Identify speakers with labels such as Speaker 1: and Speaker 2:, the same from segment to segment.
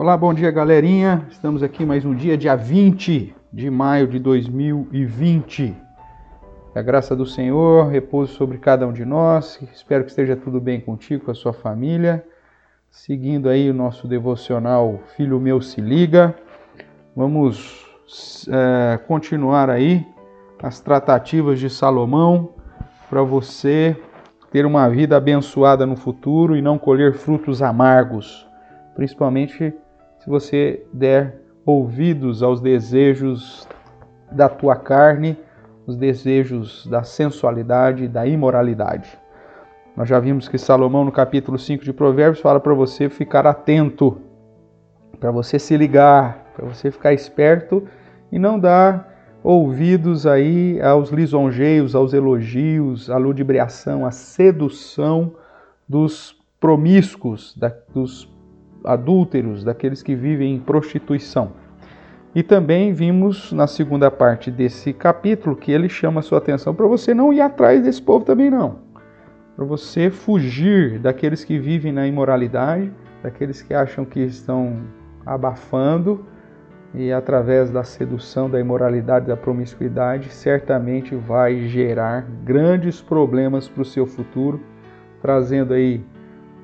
Speaker 1: Olá, bom dia galerinha. Estamos aqui mais um dia, dia 20 de maio de 2020. A graça do Senhor repouso sobre cada um de nós. Espero que esteja tudo bem contigo, com a sua família. Seguindo aí o nosso devocional Filho Meu Se Liga. Vamos é, continuar aí as tratativas de Salomão para você ter uma vida abençoada no futuro e não colher frutos amargos, principalmente se você der ouvidos aos desejos da tua carne, os desejos da sensualidade, da imoralidade. Nós já vimos que Salomão, no capítulo 5 de Provérbios, fala para você ficar atento, para você se ligar, para você ficar esperto e não dar ouvidos aí aos lisonjeios, aos elogios, à ludibriação, à sedução dos promíscuos, dos adúlteros, daqueles que vivem em prostituição. E também vimos na segunda parte desse capítulo que ele chama a sua atenção para você não ir atrás desse povo também não. Para você fugir daqueles que vivem na imoralidade, daqueles que acham que estão abafando e através da sedução, da imoralidade, da promiscuidade, certamente vai gerar grandes problemas para o seu futuro, trazendo aí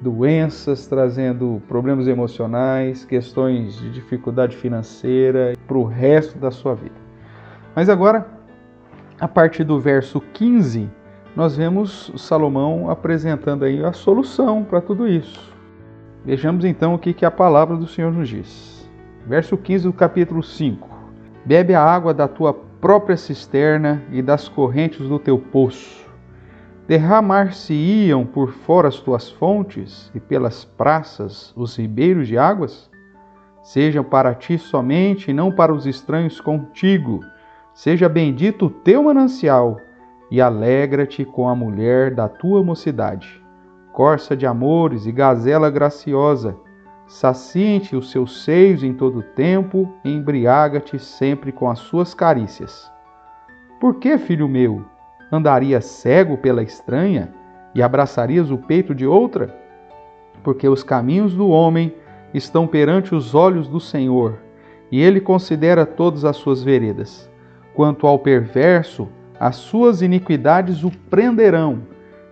Speaker 1: doenças, trazendo problemas emocionais, questões de dificuldade financeira para o resto da sua vida. Mas agora, a partir do verso 15, nós vemos Salomão apresentando aí a solução para tudo isso. Vejamos então o que, que a palavra do Senhor nos diz. Verso 15 do capítulo 5: Bebe a água da tua própria cisterna e das correntes do teu poço. Derramar-se-iam por fora as tuas fontes e pelas praças os ribeiros de águas? Sejam para ti somente e não para os estranhos contigo. Seja bendito o teu manancial e alegra-te com a mulher da tua mocidade. Corça de amores e gazela graciosa, Saciem-te os seus seios em todo o tempo, embriaga-te sempre com as suas carícias. Por que, filho meu, andarias cego pela estranha e abraçarias o peito de outra? Porque os caminhos do homem estão perante os olhos do Senhor, e ele considera todas as suas veredas. Quanto ao perverso, as suas iniquidades o prenderão,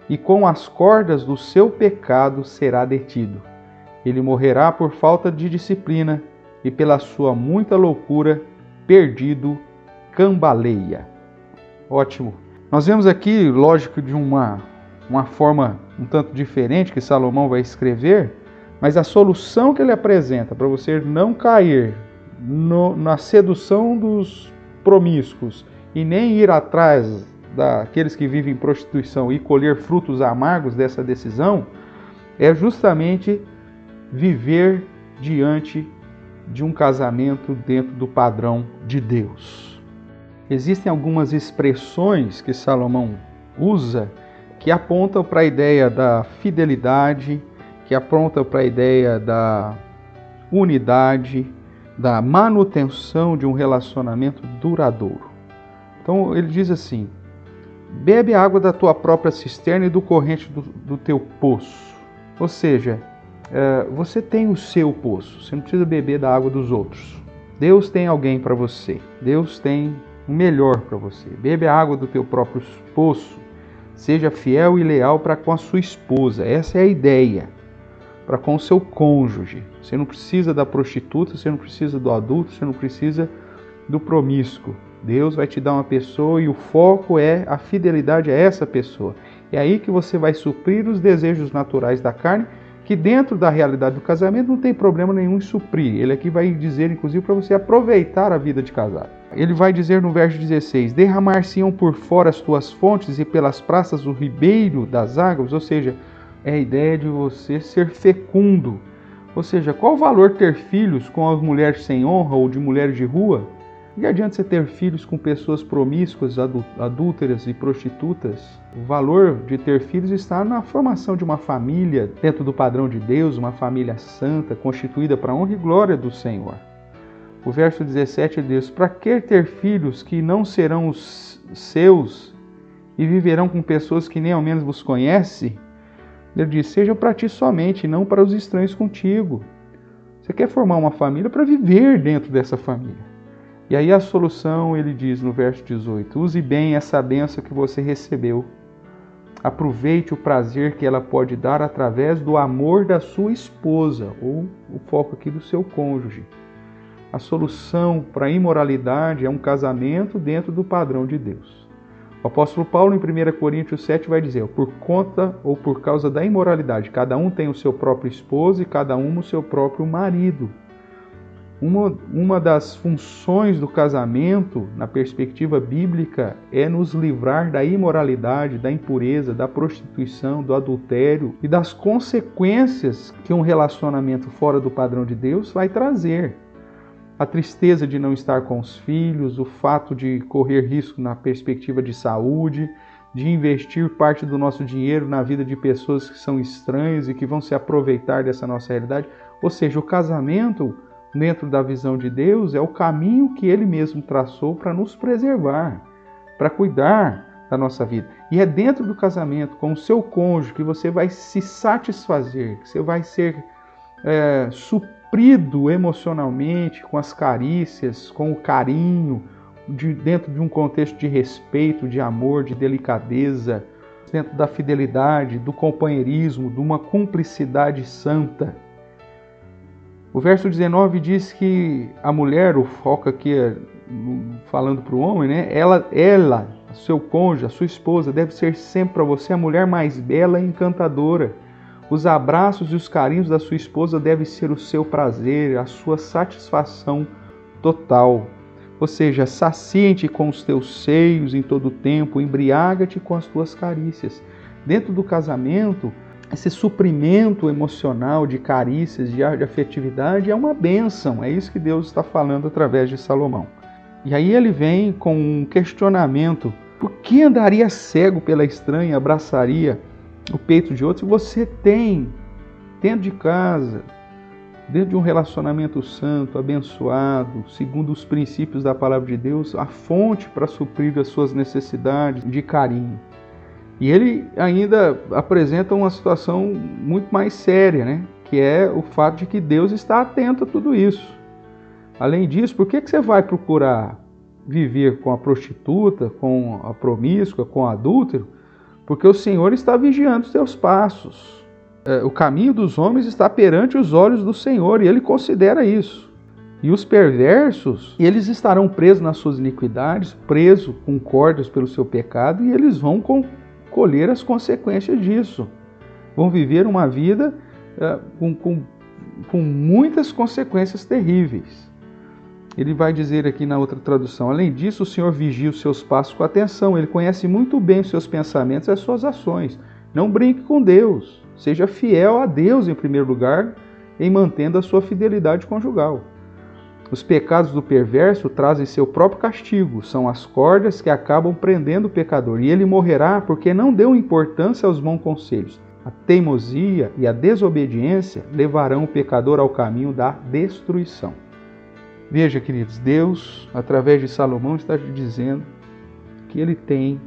Speaker 1: e com as cordas do seu pecado será detido ele morrerá por falta de disciplina e pela sua muita loucura, perdido, cambaleia. Ótimo. Nós vemos aqui, lógico, de uma, uma forma um tanto diferente que Salomão vai escrever, mas a solução que ele apresenta para você não cair no, na sedução dos promíscuos e nem ir atrás daqueles que vivem em prostituição e colher frutos amargos dessa decisão, é justamente viver diante de um casamento dentro do padrão de Deus. Existem algumas expressões que Salomão usa que apontam para a ideia da fidelidade, que apontam para a ideia da unidade, da manutenção de um relacionamento duradouro. Então ele diz assim: bebe a água da tua própria cisterna e do corrente do, do teu poço. Ou seja, é, você tem o seu poço, você não precisa beber da água dos outros. Deus tem alguém para você, Deus tem o melhor para você. Bebe a água do teu próprio poço, seja fiel e leal para com a sua esposa, essa é a ideia. Para com o seu cônjuge. Você não precisa da prostituta, você não precisa do adulto, você não precisa do promíscuo. Deus vai te dar uma pessoa e o foco é a fidelidade a essa pessoa. É aí que você vai suprir os desejos naturais da carne que dentro da realidade do casamento não tem problema nenhum em suprir. Ele aqui vai dizer, inclusive, para você aproveitar a vida de casado. Ele vai dizer no verso 16: Derramar-se-ão por fora as tuas fontes e pelas praças o ribeiro das águas, ou seja, é a ideia de você ser fecundo. Ou seja, qual o valor ter filhos com as mulheres sem honra ou de mulheres de rua? E adianta você ter filhos com pessoas promíscuas, adúlteras e prostitutas? O valor de ter filhos está na formação de uma família dentro do padrão de Deus, uma família santa, constituída para a honra e glória do Senhor. O verso 17 diz: Para que ter filhos que não serão os seus e viverão com pessoas que nem ao menos vos conhecem? Ele diz: Sejam para ti somente, não para os estranhos contigo. Você quer formar uma família para viver dentro dessa família. E aí a solução, ele diz no verso 18: use bem essa benção que você recebeu. Aproveite o prazer que ela pode dar através do amor da sua esposa, ou o foco aqui do seu cônjuge. A solução para a imoralidade é um casamento dentro do padrão de Deus. O apóstolo Paulo, em 1 Coríntios 7, vai dizer: por conta ou por causa da imoralidade, cada um tem o seu próprio esposo e cada um o seu próprio marido. Uma, uma das funções do casamento, na perspectiva bíblica, é nos livrar da imoralidade, da impureza, da prostituição, do adultério e das consequências que um relacionamento fora do padrão de Deus vai trazer a tristeza de não estar com os filhos, o fato de correr risco na perspectiva de saúde, de investir parte do nosso dinheiro na vida de pessoas que são estranhas e que vão se aproveitar dessa nossa realidade. Ou seja, o casamento, dentro da visão de Deus, é o caminho que Ele mesmo traçou para nos preservar, para cuidar da nossa vida. E é dentro do casamento, com o seu cônjuge, que você vai se satisfazer, que você vai ser é, suprido emocionalmente com as carícias, com o carinho, de, dentro de um contexto de respeito, de amor, de delicadeza, dentro da fidelidade, do companheirismo, de uma cumplicidade santa. O verso 19 diz que a mulher, o foco aqui é falando para o homem, né? Ela, ela, seu cônjuge, a sua esposa, deve ser sempre para você a mulher mais bela e encantadora os abraços e os carinhos da sua esposa devem ser o seu prazer, a sua satisfação total. Ou seja, sacie-te com os teus seios em todo o tempo, embriaga-te com as tuas carícias. Dentro do casamento, esse suprimento emocional de carícias, de afetividade, é uma bênção. É isso que Deus está falando através de Salomão. E aí ele vem com um questionamento: por que andaria cego pela estranha abraçaria o peito de outro, você tem dentro de casa, dentro de um relacionamento santo, abençoado, segundo os princípios da palavra de Deus, a fonte para suprir as suas necessidades de carinho. E ele ainda apresenta uma situação muito mais séria, né? que é o fato de que Deus está atento a tudo isso. Além disso, por que, que você vai procurar viver com a prostituta, com a promíscua, com o adúltero, porque o Senhor está vigiando os teus passos. É, o caminho dos homens está perante os olhos do Senhor e ele considera isso. E os perversos, eles estarão presos nas suas iniquidades, presos com cordas pelo seu pecado, e eles vão colher as consequências disso. Vão viver uma vida é, com, com, com muitas consequências terríveis. Ele vai dizer aqui na outra tradução: além disso, o Senhor vigia os seus passos com atenção, ele conhece muito bem os seus pensamentos e as suas ações. Não brinque com Deus, seja fiel a Deus em primeiro lugar, em mantendo a sua fidelidade conjugal. Os pecados do perverso trazem seu próprio castigo, são as cordas que acabam prendendo o pecador, e ele morrerá porque não deu importância aos bons conselhos. A teimosia e a desobediência levarão o pecador ao caminho da destruição. Veja, queridos, Deus, através de Salomão, está te dizendo que ele tem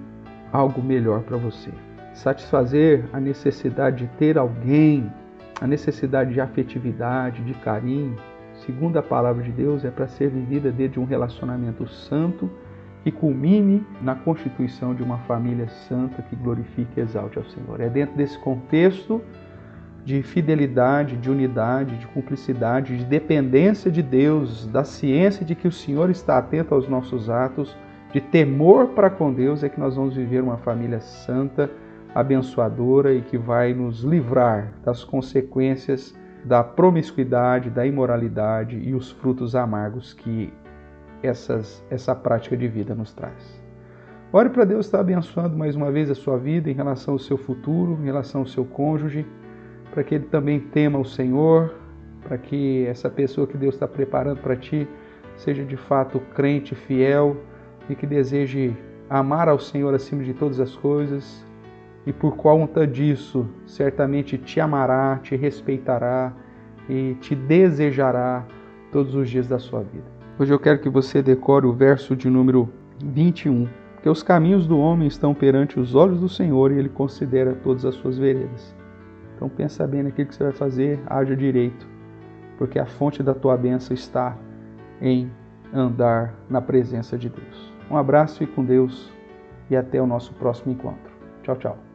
Speaker 1: algo melhor para você. Satisfazer a necessidade de ter alguém, a necessidade de afetividade, de carinho, segundo a palavra de Deus, é para ser vivida dentro de um relacionamento santo que culmine na constituição de uma família santa que glorifique e exalte ao Senhor. É dentro desse contexto de fidelidade, de unidade, de cumplicidade, de dependência de Deus, da ciência de que o Senhor está atento aos nossos atos, de temor para com Deus, é que nós vamos viver uma família santa, abençoadora e que vai nos livrar das consequências da promiscuidade, da imoralidade e os frutos amargos que essas, essa prática de vida nos traz. Ore para Deus estar abençoando mais uma vez a sua vida em relação ao seu futuro, em relação ao seu cônjuge para que ele também tema o Senhor, para que essa pessoa que Deus está preparando para ti seja de fato crente, fiel e que deseje amar ao Senhor acima de todas as coisas e por conta disso certamente te amará, te respeitará e te desejará todos os dias da sua vida. Hoje eu quero que você decore o verso de número 21, que os caminhos do homem estão perante os olhos do Senhor e ele considera todas as suas veredas. Então pensa bem naquilo que você vai fazer, haja direito. porque a fonte da tua bênção está em andar na presença de Deus. Um abraço e com Deus e até o nosso próximo encontro. Tchau, tchau.